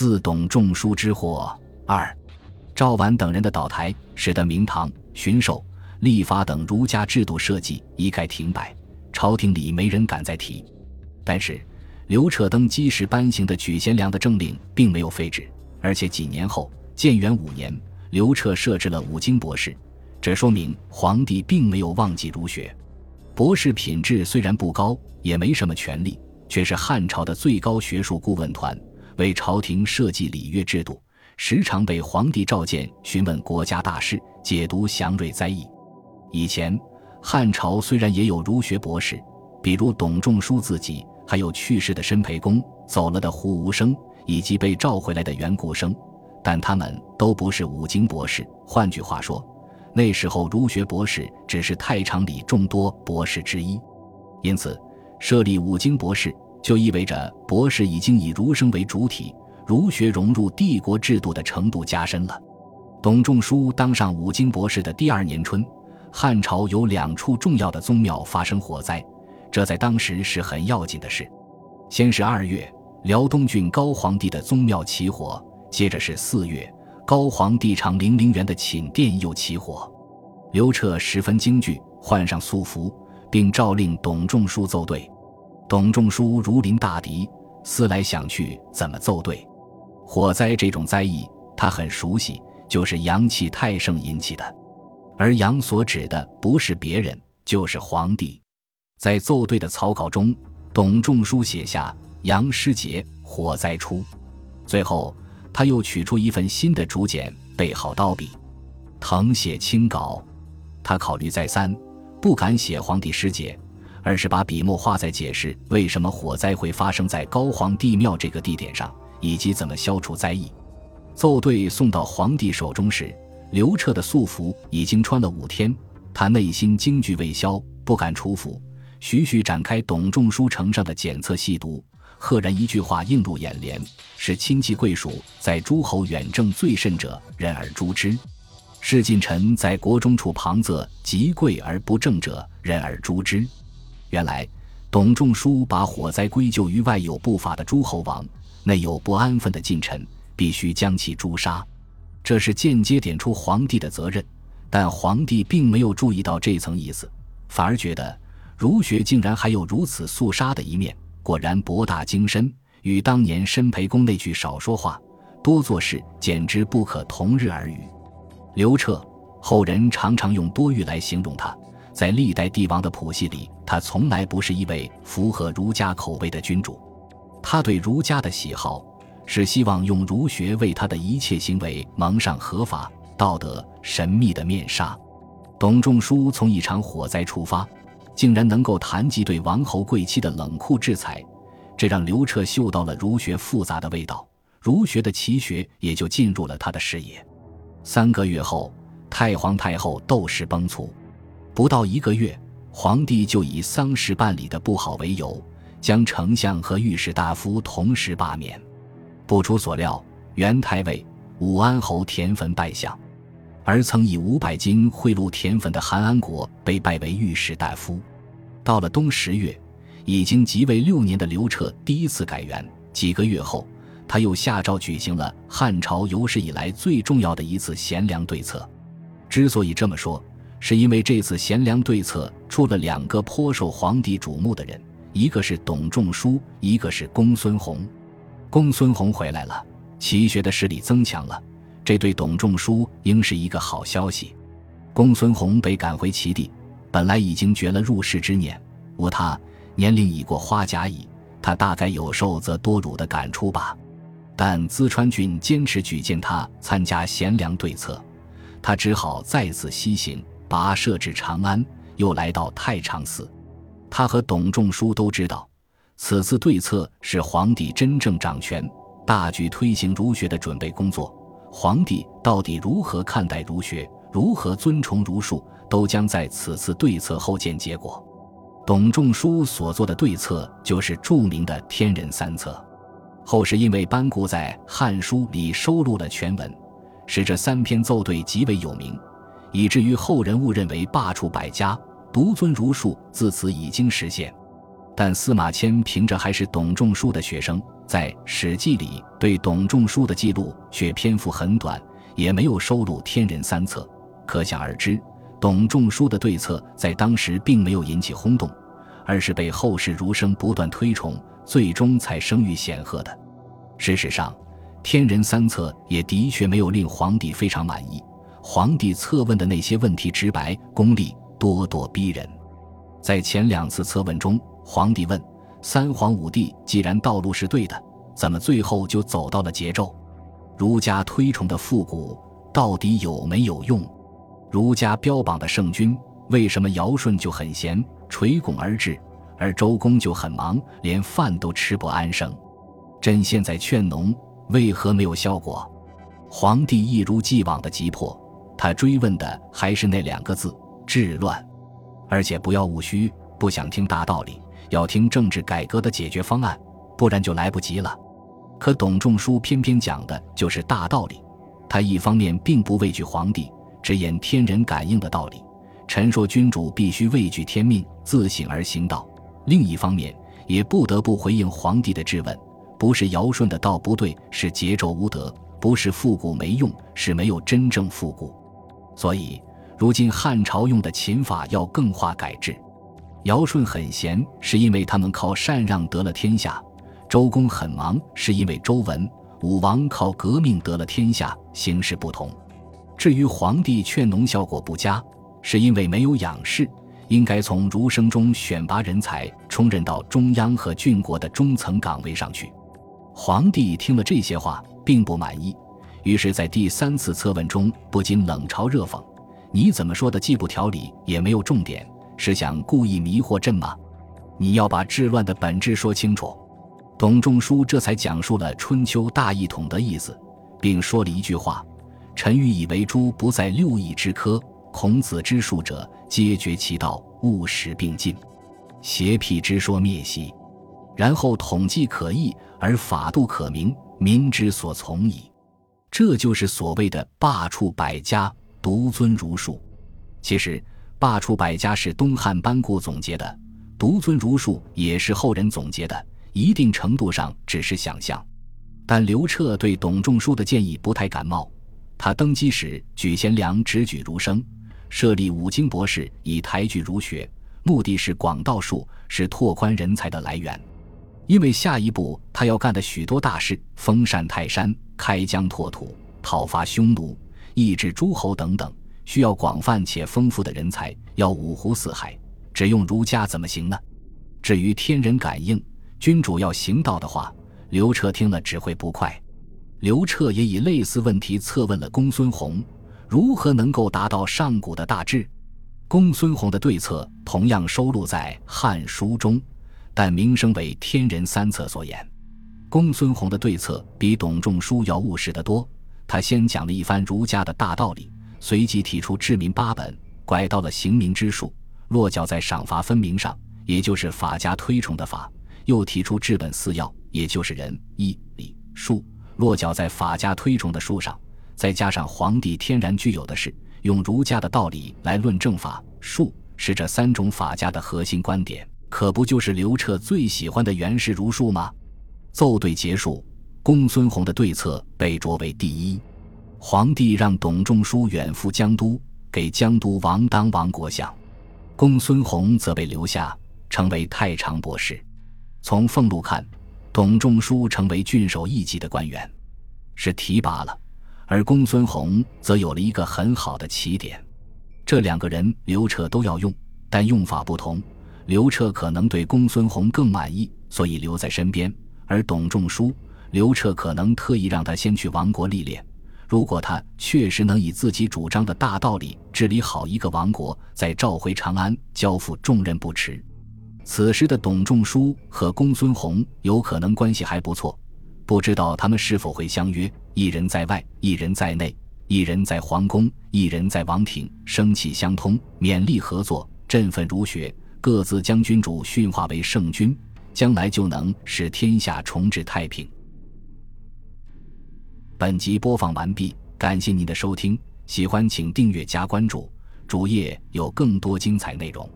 自董仲舒之祸。二，赵绾等人的倒台，使得明堂、巡狩、立法等儒家制度设计一概停摆，朝廷里没人敢再提。但是，刘彻登基时颁行的举贤良的政令并没有废止，而且几年后，建元五年，刘彻设置了五经博士，这说明皇帝并没有忘记儒学。博士品质虽然不高，也没什么权力，却是汉朝的最高学术顾问团，为朝廷设计礼乐制度，时常被皇帝召见询问国家大事，解读祥瑞灾异。以前汉朝虽然也有儒学博士，比如董仲舒自己，还有去世的申培公、走了的胡无生，以及被召回来的袁固生，但他们都不是五经博士。换句话说。那时候，儒学博士只是太常里众多博士之一，因此设立五经博士就意味着博士已经以儒生为主体，儒学融入帝国制度的程度加深了。董仲舒当上五经博士的第二年春，汉朝有两处重要的宗庙发生火灾，这在当时是很要紧的事。先是二月，辽东郡高皇帝的宗庙起火，接着是四月。高皇帝长陵陵园的寝殿又起火，刘彻十分惊惧，换上素服，并诏令董仲舒奏对。董仲舒如临大敌，思来想去，怎么奏对？火灾这种灾异，他很熟悉，就是阳气太盛引起的。而阳所指的不是别人，就是皇帝。在奏对的草稿中，董仲舒写下“阳失节，火灾出”，最后。他又取出一份新的竹简，备好刀笔，誊写清稿。他考虑再三，不敢写皇帝失节，而是把笔墨画在解释为什么火灾会发生在高皇帝庙这个地点上，以及怎么消除灾异。奏对送到皇帝手中时，刘彻的素服已经穿了五天，他内心惊惧未消，不敢出府，徐徐展开董仲舒呈上的检测细读。赫然一句话映入眼帘：是亲戚贵属在诸侯远政最甚者，人而诛之；是近臣在国中处旁侧极贵而不正者，人而诛之。原来，董仲舒把火灾归咎于外有不法的诸侯王，内有不安分的近臣，必须将其诛杀。这是间接点出皇帝的责任，但皇帝并没有注意到这层意思，反而觉得儒学竟然还有如此肃杀的一面。果然博大精深，与当年申培公那句“少说话，多做事”简直不可同日而语。刘彻后人常常用多欲来形容他，在历代帝王的谱系里，他从来不是一位符合儒家口味的君主。他对儒家的喜好，是希望用儒学为他的一切行为蒙上合法、道德、神秘的面纱。董仲舒从一场火灾出发。竟然能够谈及对王侯贵戚的冷酷制裁，这让刘彻嗅到了儒学复杂的味道，儒学的奇学也就进入了他的视野。三个月后，太皇太后窦氏崩殂，不到一个月，皇帝就以丧事办理的不好为由，将丞相和御史大夫同时罢免。不出所料，元太尉武安侯田汾拜相。而曾以五百金贿赂田汾的韩安国被拜为御史大夫。到了冬十月，已经即位六年的刘彻第一次改元。几个月后，他又下诏举行了汉朝有史以来最重要的一次贤良对策。之所以这么说，是因为这次贤良对策出了两个颇受皇帝瞩目的人，一个是董仲舒，一个是公孙弘。公孙弘回来了，齐学的势力增强了。这对董仲舒应是一个好消息。公孙弘被赶回齐地，本来已经绝了入仕之念，无他，年龄已过花甲矣，他大概有受则多辱的感触吧。但淄川郡坚持举荐他参加贤良对策，他只好再次西行，跋涉至长安，又来到太常寺。他和董仲舒都知道，此次对策是皇帝真正掌权、大举推行儒学的准备工作。皇帝到底如何看待儒学，如何尊崇儒术，都将在此次对策后见结果。董仲舒所做的对策就是著名的天人三策，后世因为班固在《汉书》里收录了全文，使这三篇奏对极为有名，以至于后人误认为罢黜百家，独尊儒术自此已经实现。但司马迁凭着还是董仲舒的学生，在《史记》里对董仲舒的记录却篇幅很短，也没有收录《天人三策》，可想而知，董仲舒的对策在当时并没有引起轰动，而是被后世儒生不断推崇，最终才声誉显赫的。事实上，《天人三策》也的确没有令皇帝非常满意。皇帝测问的那些问题直白、功利、咄咄逼人。在前两次测问中，皇帝问：“三皇五帝既然道路是对的，怎么最后就走到了桀纣？儒家推崇的复古到底有没有用？儒家标榜的圣君，为什么尧舜就很闲，垂拱而治，而周公就很忙，连饭都吃不安生？朕现在劝农，为何没有效果？”皇帝一如既往的急迫，他追问的还是那两个字：治乱，而且不要务虚，不想听大道理。要听政治改革的解决方案，不然就来不及了。可董仲舒偏偏讲的就是大道理。他一方面并不畏惧皇帝，直言天人感应的道理，陈说君主必须畏惧天命，自省而行道；另一方面也不得不回应皇帝的质问：不是尧舜的道不对，是桀纣无德；不是复古没用，是没有真正复古。所以，如今汉朝用的秦法要更化改制。尧舜很闲，是因为他们靠禅让得了天下；周公很忙，是因为周文武王靠革命得了天下。形势不同。至于皇帝劝农效果不佳，是因为没有养士，应该从儒生中选拔人才，充任到中央和郡国的中层岗位上去。皇帝听了这些话，并不满意，于是，在第三次测问中，不禁冷嘲热讽：“你怎么说的既不条理，也没有重点。”是想故意迷惑朕吗？你要把治乱的本质说清楚。董仲舒这才讲述了春秋大一统的意思，并说了一句话：“臣愚以为诸不在六艺之科，孔子之术者，皆绝其道，务实并进，邪辟之说灭息。然后统计可议，而法度可明，民之所从矣。”这就是所谓的罢黜百家，独尊儒术。其实。罢黜百家是东汉班固总结的，独尊儒术也是后人总结的，一定程度上只是想象。但刘彻对董仲舒的建议不太感冒。他登基时举贤良，直举儒生，设立五经博士，以抬举儒学，目的是广道术，是拓宽人才的来源。因为下一步他要干的许多大事，封禅泰山，开疆拓土，讨伐匈奴，抑制诸侯等等。需要广泛且丰富的人才，要五湖四海，只用儒家怎么行呢？至于天人感应，君主要行道的话，刘彻听了只会不快。刘彻也以类似问题测问了公孙弘，如何能够达到上古的大志？公孙弘的对策同样收录在《汉书》中，但名声为《天人三策》所言。公孙弘的对策比董仲舒要务实得多，他先讲了一番儒家的大道理。随即提出治民八本，拐到了刑民之术，落脚在赏罚分明上，也就是法家推崇的法；又提出治本四要，也就是仁、义、礼、术，落脚在法家推崇的术上。再加上皇帝天然具有的是用儒家的道理来论证法术，是这三种法家的核心观点，可不就是刘彻最喜欢的原始儒术吗？奏对结束，公孙弘的对策被擢为第一。皇帝让董仲舒远赴江都，给江都王当王国相，公孙弘则被留下，成为太常博士。从俸禄看，董仲舒成为郡守一级的官员，是提拔了；而公孙弘则有了一个很好的起点。这两个人，刘彻都要用，但用法不同。刘彻可能对公孙弘更满意，所以留在身边；而董仲舒，刘彻可能特意让他先去王国历练。如果他确实能以自己主张的大道理治理好一个王国，再召回长安，交付重任不迟。此时的董仲舒和公孙弘有可能关系还不错，不知道他们是否会相约：一人在外，一人在内；一人在皇宫，一人在王庭，生气相通，勉励合作，振奋儒学，各自将君主驯化为圣君，将来就能使天下重置太平。本集播放完毕，感谢您的收听，喜欢请订阅加关注，主页有更多精彩内容。